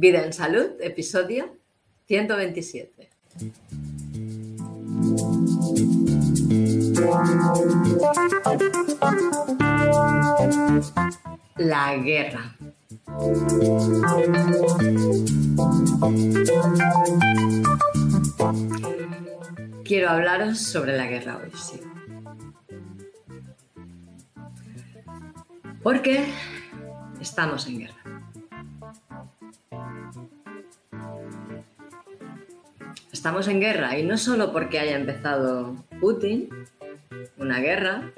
Vida en Salud, episodio 127. La guerra. Quiero hablaros sobre la guerra hoy, sí. Porque estamos en guerra. Estamos en guerra y no solo porque haya empezado Putin una guerra,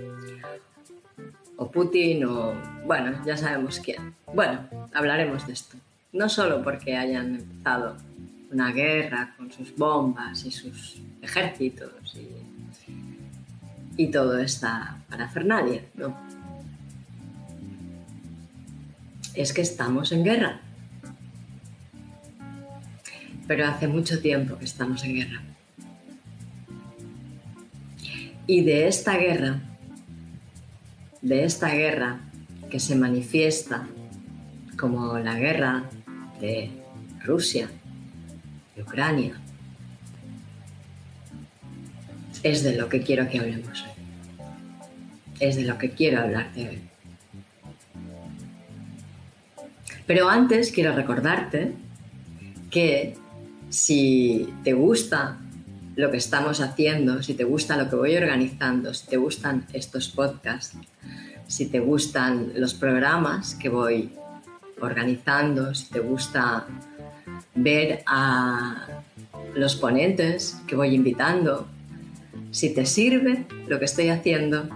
o Putin o, bueno, ya sabemos quién. Bueno, hablaremos de esto. No solo porque hayan empezado una guerra con sus bombas y sus ejércitos y, y toda esta parafernalia, no. Es que estamos en guerra pero hace mucho tiempo que estamos en guerra. Y de esta guerra, de esta guerra que se manifiesta como la guerra de Rusia, de Ucrania, es de lo que quiero que hablemos hoy. Es de lo que quiero hablarte hoy. Pero antes quiero recordarte que si te gusta lo que estamos haciendo, si te gusta lo que voy organizando, si te gustan estos podcasts, si te gustan los programas que voy organizando, si te gusta ver a los ponentes que voy invitando, si te sirve lo que estoy haciendo,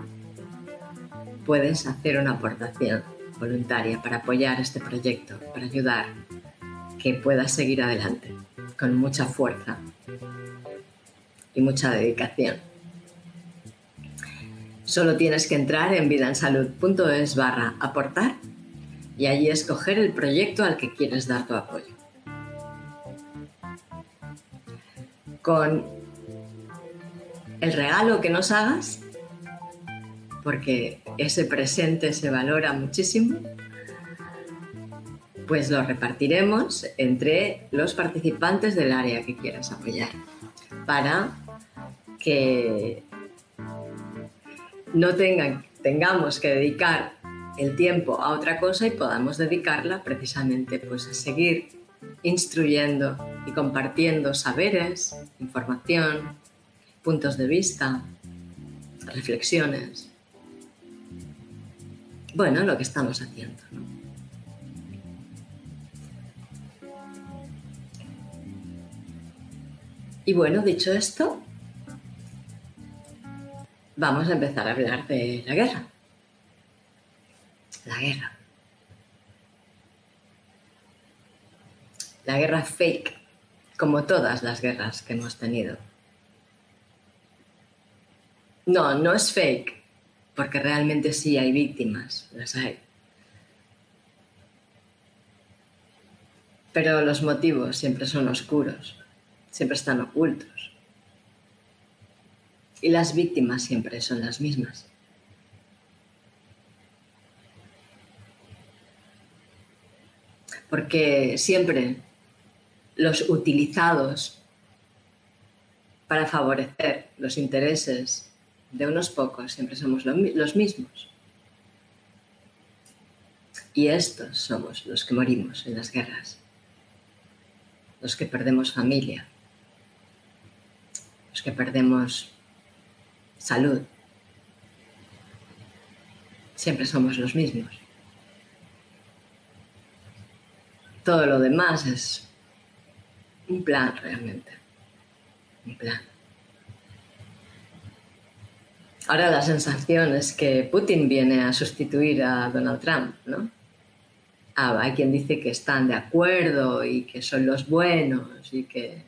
puedes hacer una aportación voluntaria para apoyar este proyecto, para ayudar que pueda seguir adelante con mucha fuerza y mucha dedicación. Solo tienes que entrar en vidansalud.es barra aportar y allí escoger el proyecto al que quieres dar tu apoyo. Con el regalo que nos hagas, porque ese presente se valora muchísimo, pues lo repartiremos entre los participantes del área que quieras apoyar para que no tengan, tengamos que dedicar el tiempo a otra cosa y podamos dedicarla precisamente pues a seguir instruyendo y compartiendo saberes, información, puntos de vista, reflexiones. Bueno, lo que estamos haciendo. ¿no? Y bueno, dicho esto, vamos a empezar a hablar de la guerra. La guerra. La guerra fake, como todas las guerras que hemos tenido. No, no es fake, porque realmente sí hay víctimas, las hay. Pero los motivos siempre son oscuros siempre están ocultos. Y las víctimas siempre son las mismas. Porque siempre los utilizados para favorecer los intereses de unos pocos siempre somos los mismos. Y estos somos los que morimos en las guerras, los que perdemos familia, que perdemos salud. Siempre somos los mismos. Todo lo demás es un plan realmente. Un plan. Ahora la sensación es que Putin viene a sustituir a Donald Trump, ¿no? Ah, hay quien dice que están de acuerdo y que son los buenos y que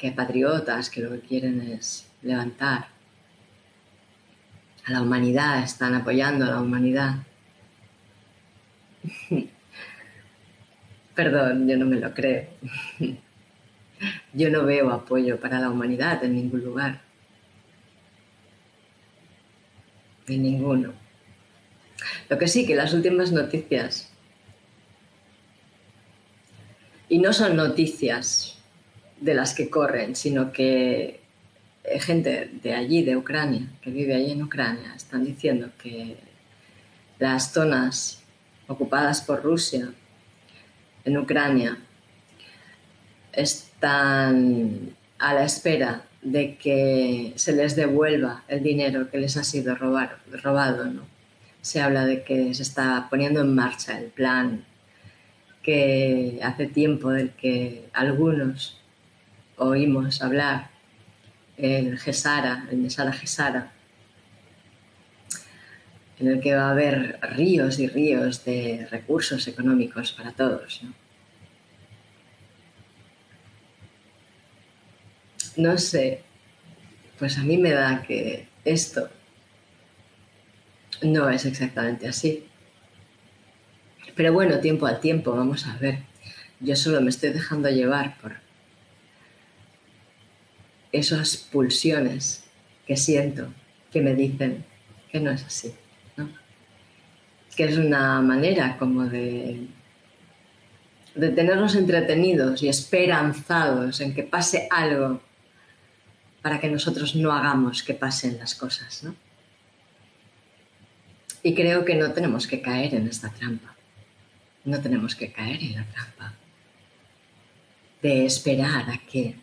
que patriotas que lo que quieren es levantar a la humanidad, están apoyando a la humanidad. Perdón, yo no me lo creo. yo no veo apoyo para la humanidad en ningún lugar. En ninguno. Lo que sí que las últimas noticias Y no son noticias de las que corren, sino que gente de allí, de Ucrania, que vive allí en Ucrania, están diciendo que las zonas ocupadas por Rusia en Ucrania están a la espera de que se les devuelva el dinero que les ha sido robado. ¿no? Se habla de que se está poniendo en marcha el plan que hace tiempo del que algunos oímos hablar, el GESARA, el Mesara GESARA, en el que va a haber ríos y ríos de recursos económicos para todos. ¿no? no sé, pues a mí me da que esto no es exactamente así. Pero bueno, tiempo al tiempo, vamos a ver. Yo solo me estoy dejando llevar por esas pulsiones que siento que me dicen que no es así. Que es una manera como de, de tenernos entretenidos y esperanzados en que pase algo para que nosotros no hagamos que pasen las cosas. Y creo que no tenemos que caer en esta trampa. No tenemos que caer en la trampa de esperar a que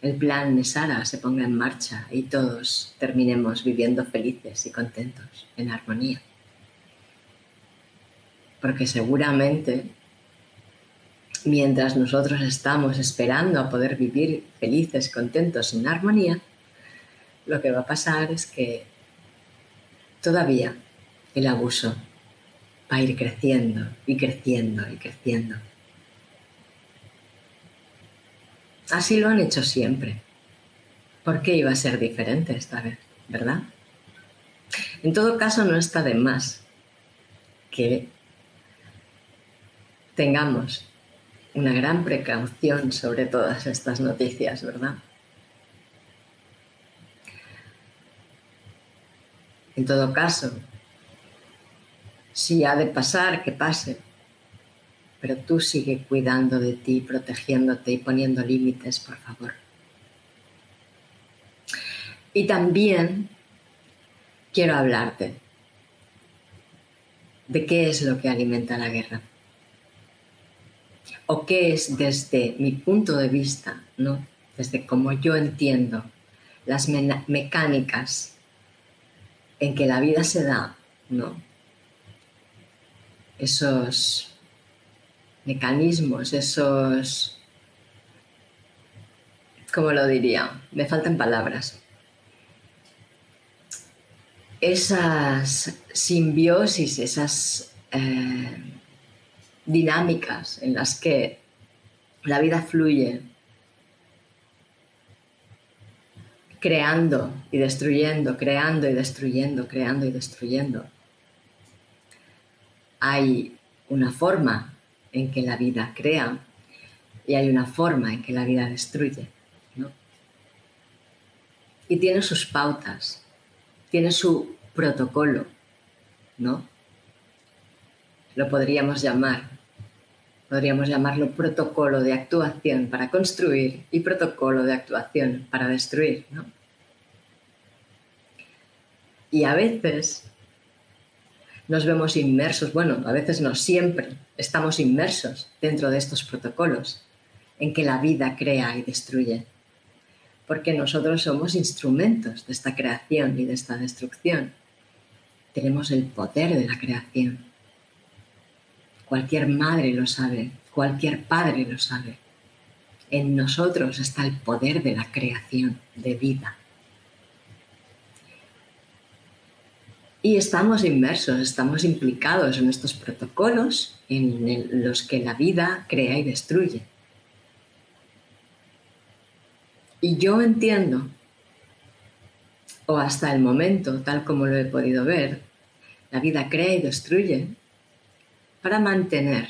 el plan de Sara se ponga en marcha y todos terminemos viviendo felices y contentos, en armonía. Porque seguramente mientras nosotros estamos esperando a poder vivir felices, contentos, en armonía, lo que va a pasar es que todavía el abuso va a ir creciendo y creciendo y creciendo. Así lo han hecho siempre. ¿Por qué iba a ser diferente esta vez? ¿Verdad? En todo caso, no está de más que tengamos una gran precaución sobre todas estas noticias, ¿verdad? En todo caso, si ha de pasar, que pase, pero tú sigue cuidando de ti, protegiéndote y poniendo límites, por favor. Y también quiero hablarte de qué es lo que alimenta la guerra o qué es desde mi punto de vista, ¿no? desde como yo entiendo las mecánicas en que la vida se da, ¿no? esos mecanismos, esos, ¿cómo lo diría? Me faltan palabras. Esas simbiosis, esas... Eh, dinámicas en las que la vida fluye, creando y destruyendo, creando y destruyendo, creando y destruyendo. Hay una forma en que la vida crea y hay una forma en que la vida destruye. Y tiene sus pautas, tiene su protocolo, ¿no? Lo podríamos llamar podríamos llamarlo protocolo de actuación para construir y protocolo de actuación para destruir. ¿no? Y a veces nos vemos inmersos, bueno, a veces no siempre, estamos inmersos dentro de estos protocolos en que la vida crea y destruye, porque nosotros somos instrumentos de esta creación y de esta destrucción. Tenemos el poder de la creación Cualquier madre lo sabe, cualquier padre lo sabe. En nosotros está el poder de la creación de vida. Y estamos inmersos, estamos implicados en estos protocolos en los que la vida crea y destruye. Y yo entiendo, o hasta el momento, tal como lo he podido ver, la vida crea y destruye para mantener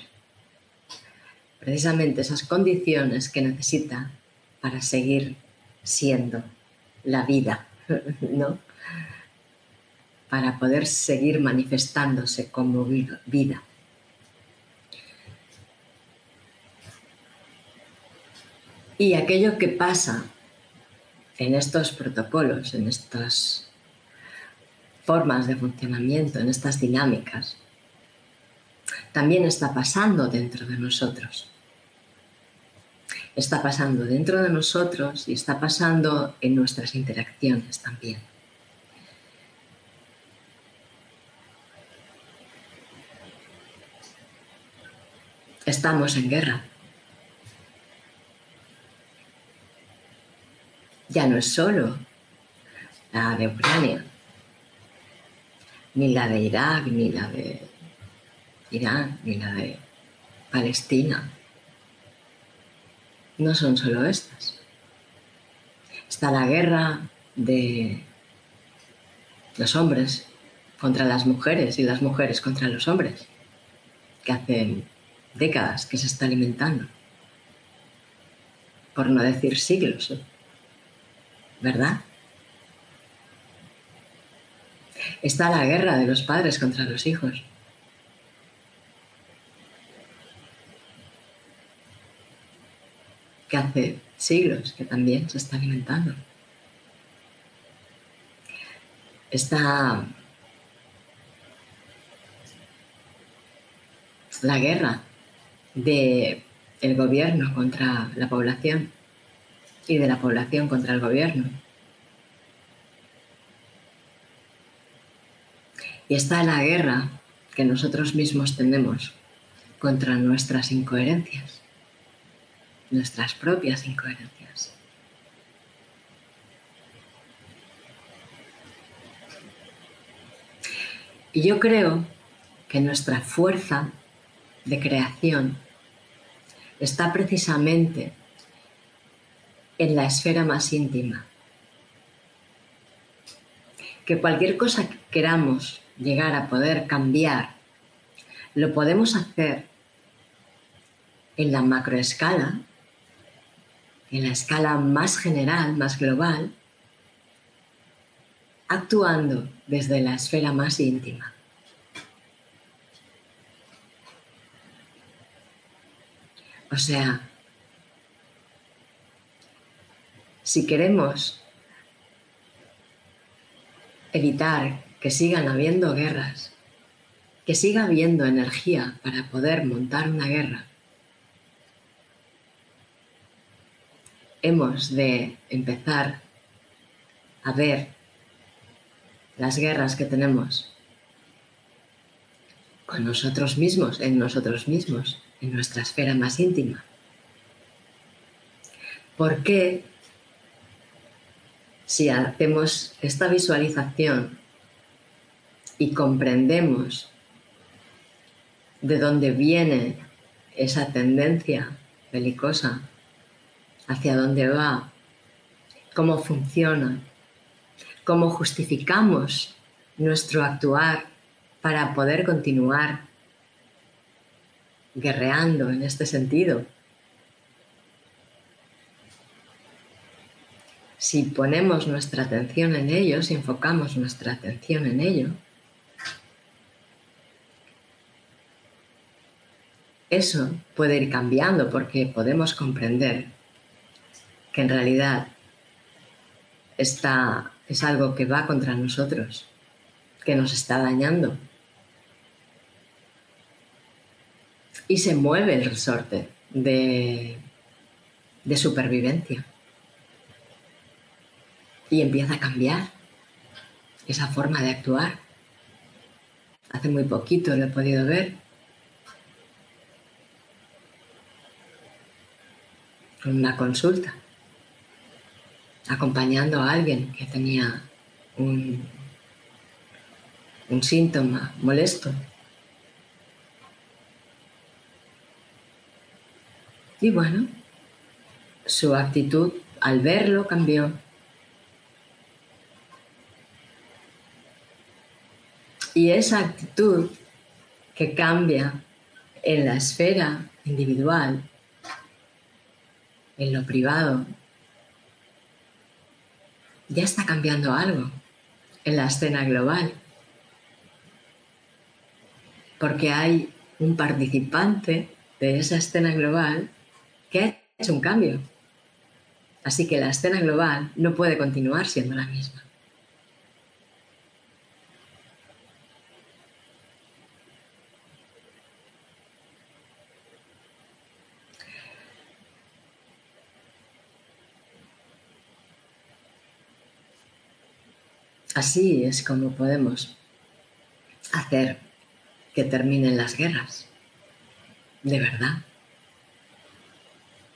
precisamente esas condiciones que necesita para seguir siendo la vida, ¿no? Para poder seguir manifestándose como vida. Y aquello que pasa en estos protocolos, en estas formas de funcionamiento, en estas dinámicas, también está pasando dentro de nosotros. Está pasando dentro de nosotros y está pasando en nuestras interacciones también. Estamos en guerra. Ya no es solo la de Ucrania, ni la de Irak, ni la de Irán, ni la de Palestina. No son solo estas. Está la guerra de los hombres contra las mujeres y las mujeres contra los hombres, que hacen décadas que se está alimentando, por no decir siglos, ¿eh? ¿verdad? Está la guerra de los padres contra los hijos. que hace siglos que también se está alimentando. Está la guerra del el gobierno contra la población y de la población contra el gobierno. Y está la guerra que nosotros mismos tenemos contra nuestras incoherencias, nuestras propias incoherencias. Y yo creo que nuestra fuerza de creación está precisamente en la esfera más íntima. Que cualquier cosa que queramos llegar a poder cambiar, lo podemos hacer en la macroescala, en la escala más general, más global, actuando desde la esfera más íntima. O sea, si queremos evitar que sigan habiendo guerras, que siga habiendo energía para poder montar una guerra, hemos de empezar a ver las guerras que tenemos con nosotros mismos, en nosotros mismos, en nuestra esfera más íntima. ¿Por qué si hacemos esta visualización y comprendemos de dónde viene esa tendencia belicosa, hacia dónde va, cómo funciona, cómo justificamos nuestro actuar para poder continuar guerreando en este sentido. Si ponemos nuestra atención en ello, si enfocamos nuestra atención en ello, eso puede ir cambiando porque podemos comprender que en realidad esta es algo que va contra nosotros, que nos está dañando. Y se mueve el resorte de, de supervivencia. Y empieza a cambiar esa forma de actuar. Hace muy poquito lo he podido ver. Con una consulta. Acompañando a alguien que tenía un, un síntoma molesto Y bueno, su actitud al verlo cambió. Y esa actitud que cambia en la esfera individual, en lo privado, ya está cambiando algo en la escena global. Porque hay un participante de esa escena global que ha hecho un cambio Así que la escena global no puede continuar siendo la misma. Así es como podemos hacer que terminen las guerras. De verdad.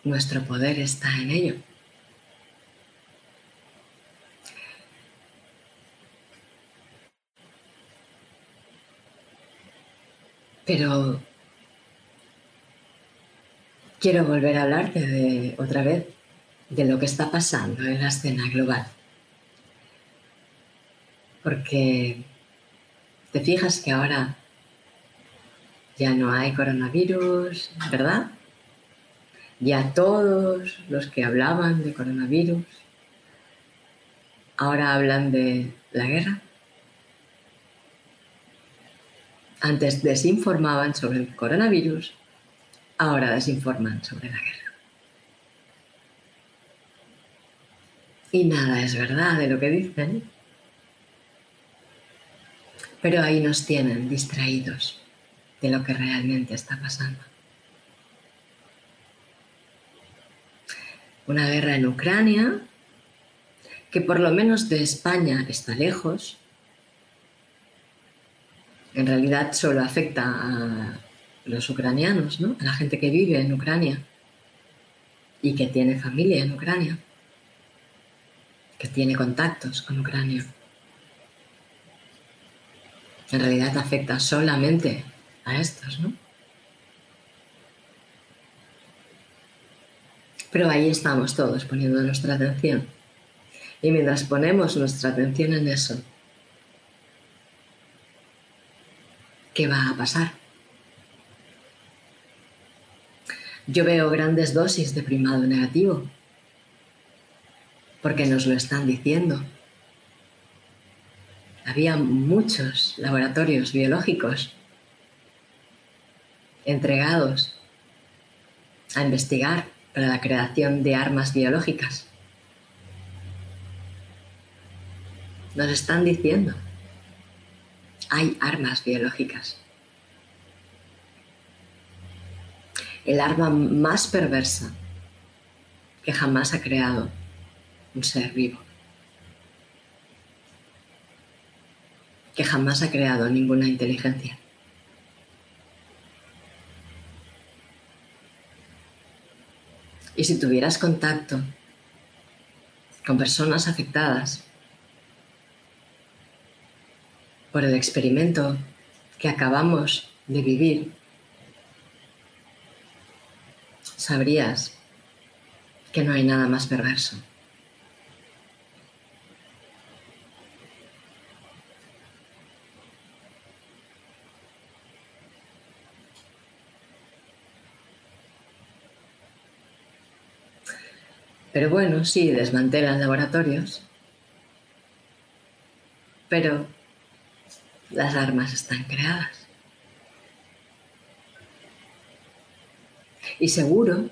Nuestro poder está en ello. Pero quiero volver a hablarte de otra vez de lo que está pasando en la escena global. Porque te fijas que ahora ya no hay coronavirus, ¿verdad? Ya todos los que hablaban de coronavirus ahora hablan de la guerra. Antes desinformaban sobre el coronavirus, ahora desinforman sobre la guerra. Y nada es verdad de lo que dicen, pero ahí nos tienen distraídos de lo que realmente está pasando. Una guerra en Ucrania, que por lo menos de España está lejos, en realidad solo afecta a los ucranianos, ¿no? a la gente que vive en Ucrania y que tiene familia en Ucrania, que tiene contactos con Ucrania. En realidad afecta solamente a estos, ¿no? Pero ahí estamos todos poniendo nuestra atención. Y mientras ponemos nuestra atención en eso, ¿qué va a pasar? Yo veo grandes dosis de primado negativo, porque nos lo están diciendo. Había muchos laboratorios biológicos entregados a investigar para la creación de armas biológicas. Nos están diciendo, hay armas biológicas. El arma más perversa que jamás ha creado un ser vivo. Que jamás ha creado ninguna inteligencia. Y si tuvieras contacto con personas afectadas por el experimento que acabamos de vivir, sabrías que no hay nada más perverso. Pero bueno, sí, desmantelan laboratorios. Pero las armas están creadas. Y seguro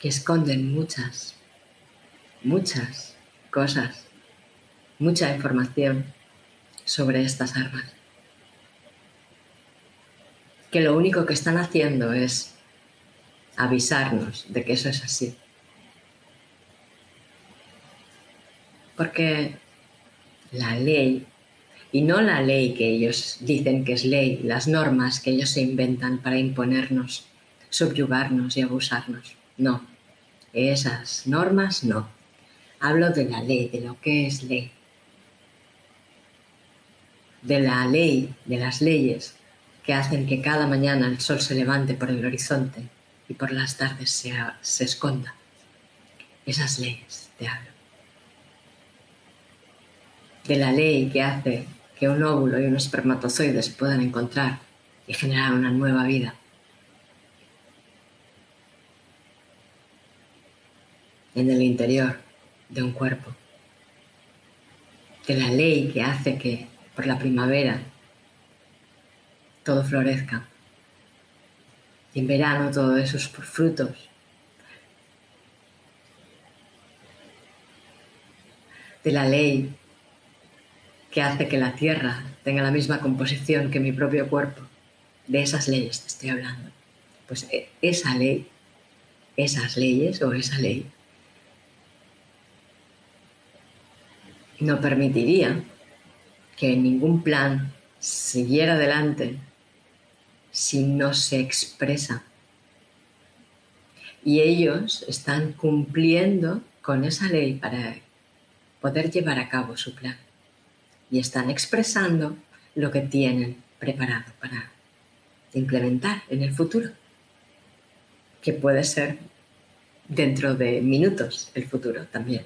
que esconden muchas, muchas cosas, mucha información sobre estas armas. Que lo único que están haciendo es avisarnos de que eso es así. Porque la ley, y no la ley que ellos dicen que es ley, las normas que ellos se inventan para imponernos, subyugarnos y abusarnos, no. Esas normas no. Hablo de la ley, de lo que es ley. De la ley, de las leyes que hacen que cada mañana el sol se levante por el horizonte y por las tardes se, se esconda. Esas leyes te hablo de la ley que hace que un óvulo y un espermatozoide se puedan encontrar y generar una nueva vida. en el interior de un cuerpo. De la ley que hace que por la primavera todo florezca. Y en verano todo esos frutos de la ley que hace que la Tierra tenga la misma composición que mi propio cuerpo. De esas leyes te estoy hablando. Pues e, esa ley, esas leyes o esa ley no permitiría que ningún plan siguiera adelante si no se expresa. Y ellos están cumpliendo con esa ley para poder llevar a cabo su plan. Y están expresando lo que tienen preparado para implementar en el futuro, que puede ser dentro de minutos el futuro también.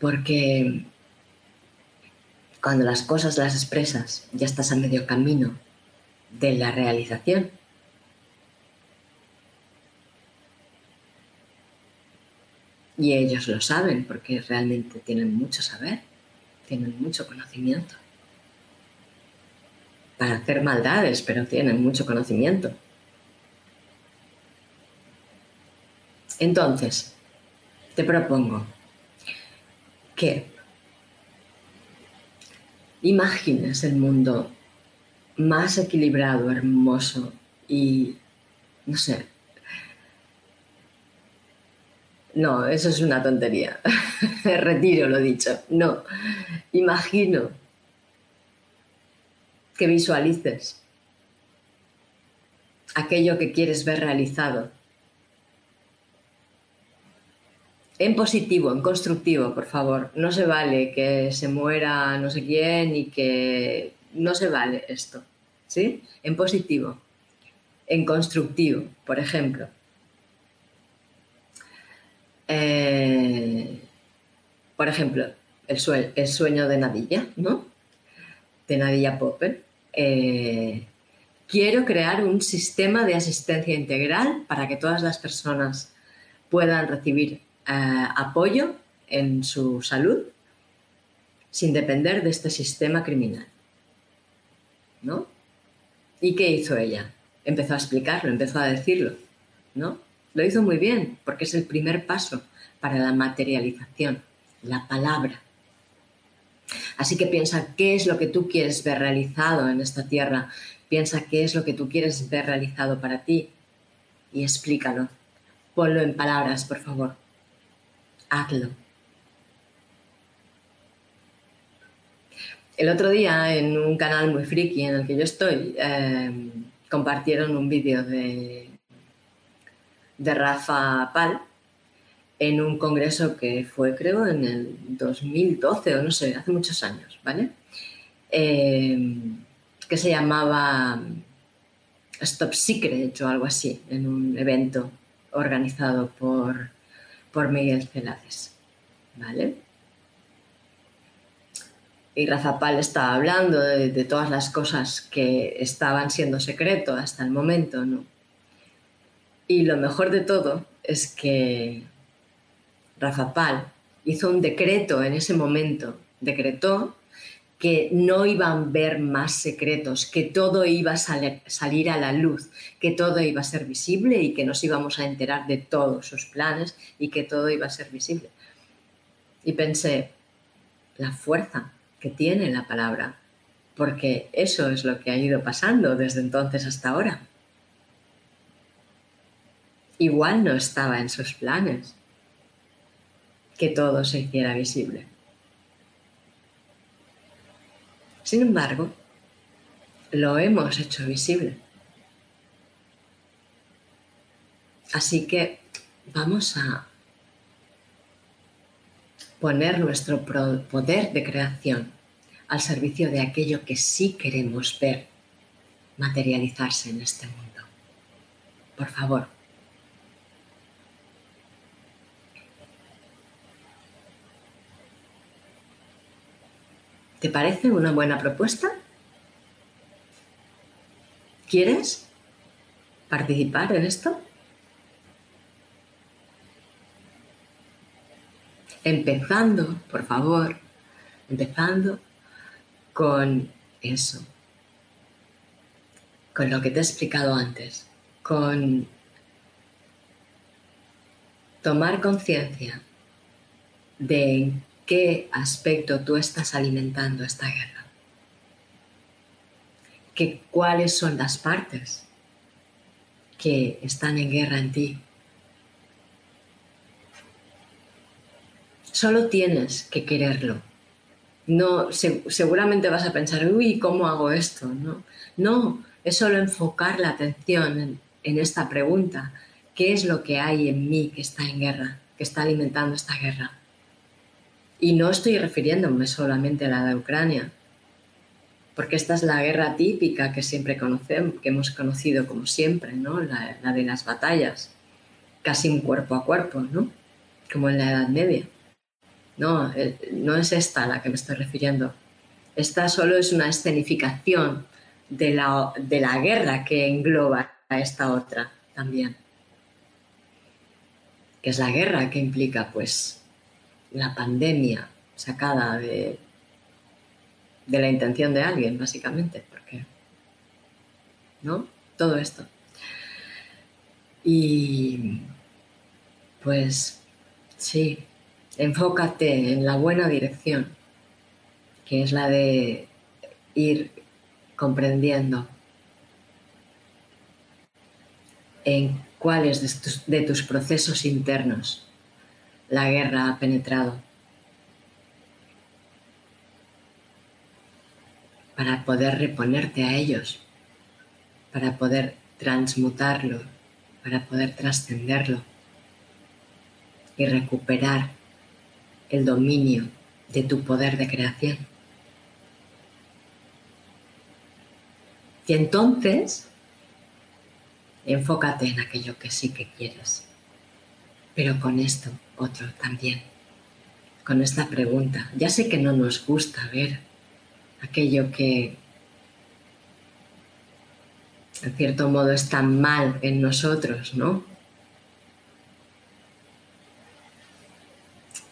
Porque cuando las cosas las expresas, ya estás a medio camino de la realización. Y ellos lo saben porque realmente tienen mucho saber, tienen mucho conocimiento. Para hacer maldades, pero tienen mucho conocimiento. Entonces, te propongo que imagines el mundo más equilibrado, hermoso y, no sé, no, eso es una tontería. Retiro lo dicho. No, imagino que visualices aquello que quieres ver realizado en positivo, en constructivo, por favor. No se vale que se muera no sé quién y que no se vale esto. ¿Sí? En positivo. En constructivo, por ejemplo. Eh, por ejemplo, el, sueño de Nadilla, ¿no? De Nadilla Popper. Eh, quiero crear un sistema de asistencia integral para que todas las personas puedan recibir eh, apoyo en su salud sin depender de este sistema criminal. ¿No? ¿Y qué hizo ella? Empezó a explicarlo, empezó a decirlo, ¿no? Lo hizo muy bien, porque es el primer paso para la materialización, la palabra. Así que piensa qué es lo que tú quieres ver realizado en esta tierra, piensa qué es lo que tú quieres ver realizado para ti y explícalo. Ponlo en palabras, por favor hazlo. El otro día en un canal muy friki en el que yo estoy, em, compartieron un vídeo de, de Rafa Pal en un congreso que fue creo en el 2012 o no sé, hace muchos años, ¿vale? Em, que se llamaba Stop Secret o algo así, en un evento organizado por por Miguel Celades. ¿Vale? Y Razapal estaba hablando de, todas las cosas que estaban siendo secreto hasta el momento, ¿no? Y lo mejor de todo es que Razapal hizo un decreto en ese momento, decretó que no iban a ver más secretos, que todo iba a salir a la luz, que todo iba a ser visible y que nos íbamos a enterar de todos sus planes y que todo iba a ser visible. Y pensé, la fuerza que tiene la palabra, porque eso es lo que ha ido pasando desde entonces hasta ahora. Igual no estaba en sus planes que todo se hiciera visible. Sin embargo, lo hemos hecho visible. Así que vamos a poner nuestro poder de creación al servicio de aquello que sí queremos ver materializarse en este mundo. Por favor, ¿Te parece una buena propuesta? ¿Quieres participar en esto? Empezando, por favor, empezando con eso, con lo que te he explicado antes, con tomar conciencia de qué aspecto tú estás alimentando esta guerra, que cuáles son las partes que están en guerra en ti. Solo tienes que quererlo. No, seguramente vas a pensar, uy, ¿cómo hago esto? No, no es solo enfocar la atención en, en esta pregunta. ¿Qué es lo que hay en mí que está en guerra, que está alimentando esta guerra? Y no estoy refiriéndome solamente a la de Ucrania, porque esta es la guerra típica que siempre conocemos, que hemos conocido como siempre, ¿no? La, de las batallas, casi un cuerpo a cuerpo, ¿no? Como en la Edad Media. No, no es esta a la que me estoy refiriendo. Esta solo es una escenificación de la, de la guerra que engloba a esta otra también. Que es la guerra que implica, pues, la pandemia sacada de, de la intención de alguien, básicamente, porque, ¿no? Todo esto. Y, pues, sí, enfócate en la buena dirección, que es la de ir comprendiendo en cuáles de tus, de tus procesos internos la guerra ha penetrado para poder reponerte a ellos, para poder transmutarlo, para poder trascenderlo y recuperar el dominio de tu poder de creación. Y entonces enfócate en aquello que sí que quieres. Pero con esto, otro también. Con esta pregunta. Ya sé que no nos gusta ver aquello que en cierto modo está mal en nosotros, ¿no?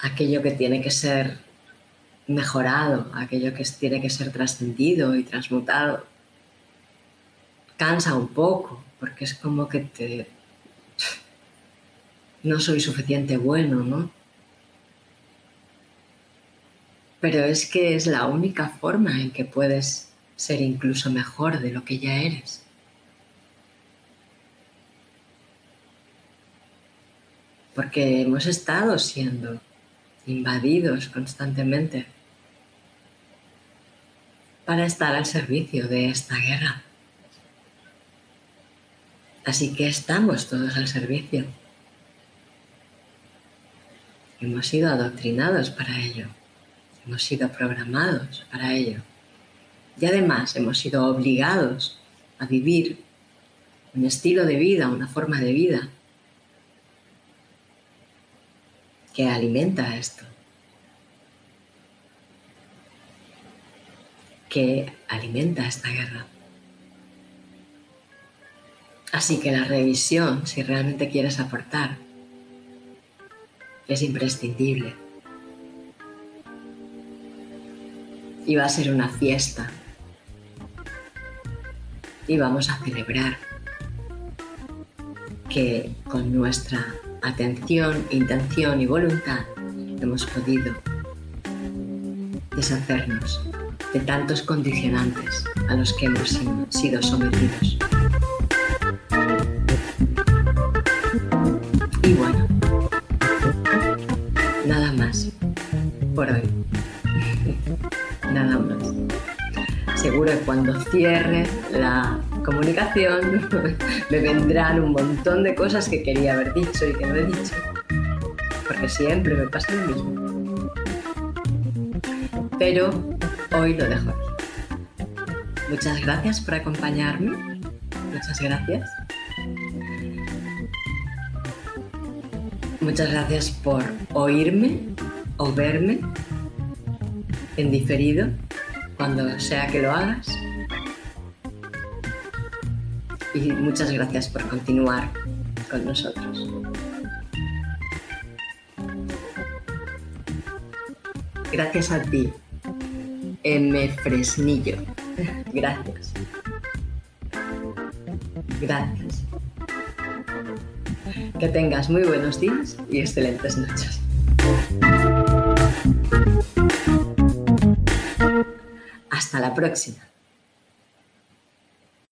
Aquello que tiene que ser mejorado, aquello que tiene que ser trascendido y transmutado. Cansa un poco, porque es como que te... no soy suficiente bueno, ¿no? Pero es que es la única forma en que puedes ser incluso mejor de lo que ya eres. Porque hemos estado siendo invadidos constantemente para estar al servicio de esta guerra. Así que estamos todos al servicio. Hemos sido adoctrinados para ello. Hemos sido programados para ello. Y además hemos sido obligados a vivir un estilo de vida, una forma de vida que alimenta esto. Que alimenta esta guerra. Así que la revisión, si realmente quieres aportar, es imprescindible. Y va a ser una fiesta. Y vamos a celebrar que con nuestra atención, intención y voluntad hemos podido deshacernos de tantos condicionantes a los que hemos sido sometidos. Cuando cierre la comunicación me vendrán un montón de cosas que quería haber dicho y que no he dicho. Porque siempre me pasa lo mismo. Pero hoy lo dejo aquí. Muchas gracias por acompañarme. Muchas gracias. Muchas gracias por oírme o verme en diferido cuando sea que lo hagas. Y muchas gracias por continuar con nosotros. Gracias a ti, M. Fresnillo. Gracias. Gracias. Que tengas muy buenos días y excelentes noches. Hasta la próxima.